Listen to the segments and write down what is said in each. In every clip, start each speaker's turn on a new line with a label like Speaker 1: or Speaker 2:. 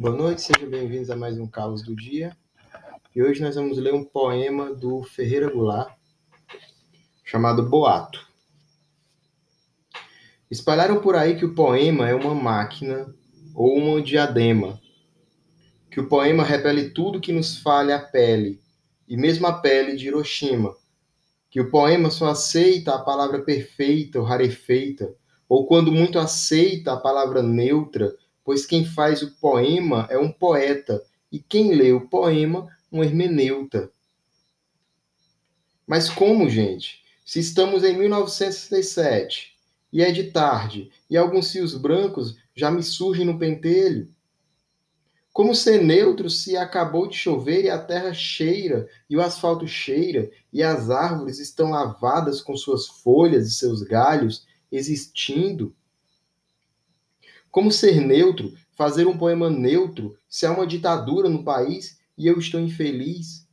Speaker 1: Boa noite, sejam bem-vindos a mais um Caos do Dia. E hoje nós vamos ler um poema do Ferreira Goulart chamado Boato. Espalharam por aí que o poema é uma máquina ou uma diadema, que o poema repele tudo que nos falha a pele, e mesmo a pele de Hiroshima, que o poema só aceita a palavra perfeita ou rarefeita, ou quando muito aceita a palavra neutra, pois quem faz o poema é um poeta, e quem lê o poema, um hermeneuta. Mas como, gente? Se estamos em 1967 e é de tarde e alguns fios brancos já me surgem no pentelho, como ser neutro se acabou de chover e a terra cheira, e o asfalto cheira, e as árvores estão lavadas com suas folhas e seus galhos, existindo? Como ser neutro, fazer um poema neutro, se há uma ditadura no país e eu estou infeliz?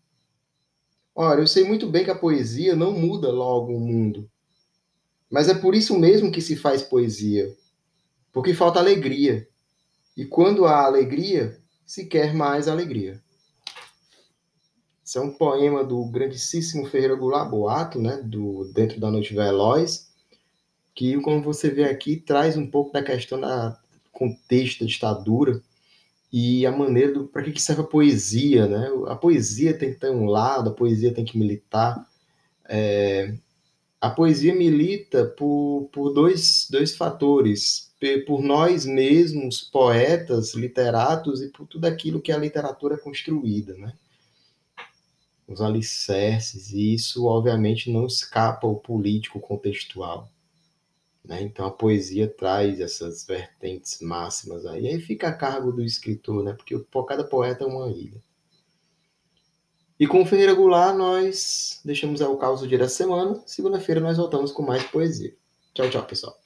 Speaker 1: Ora, eu sei muito bem que a poesia não muda logo o mundo. Mas é por isso mesmo que se faz poesia. Porque falta alegria. E quando há alegria, se quer mais alegria. Esse é um poema do grandíssimo Ferreira Goulart Boato, né, do Dentro da Noite Veloz, que, como você vê aqui, traz um pouco da questão da contexto da ditadura e a maneira para que, que serve a poesia, né? A poesia tem que ter um lado, a poesia tem que militar. É, a poesia milita por, por dois, dois fatores por nós mesmos, poetas, literatos e por tudo aquilo que a literatura é construída, né? Os alicerces, e isso obviamente não escapa ao político contextual. Né? Então a poesia traz essas vertentes máximas aí, aí fica a cargo do escritor, né? porque cada poeta é uma ilha. E com o Ferreira Goulart nós deixamos o caos do dia da semana. Segunda-feira nós voltamos com mais poesia. Tchau, tchau, pessoal.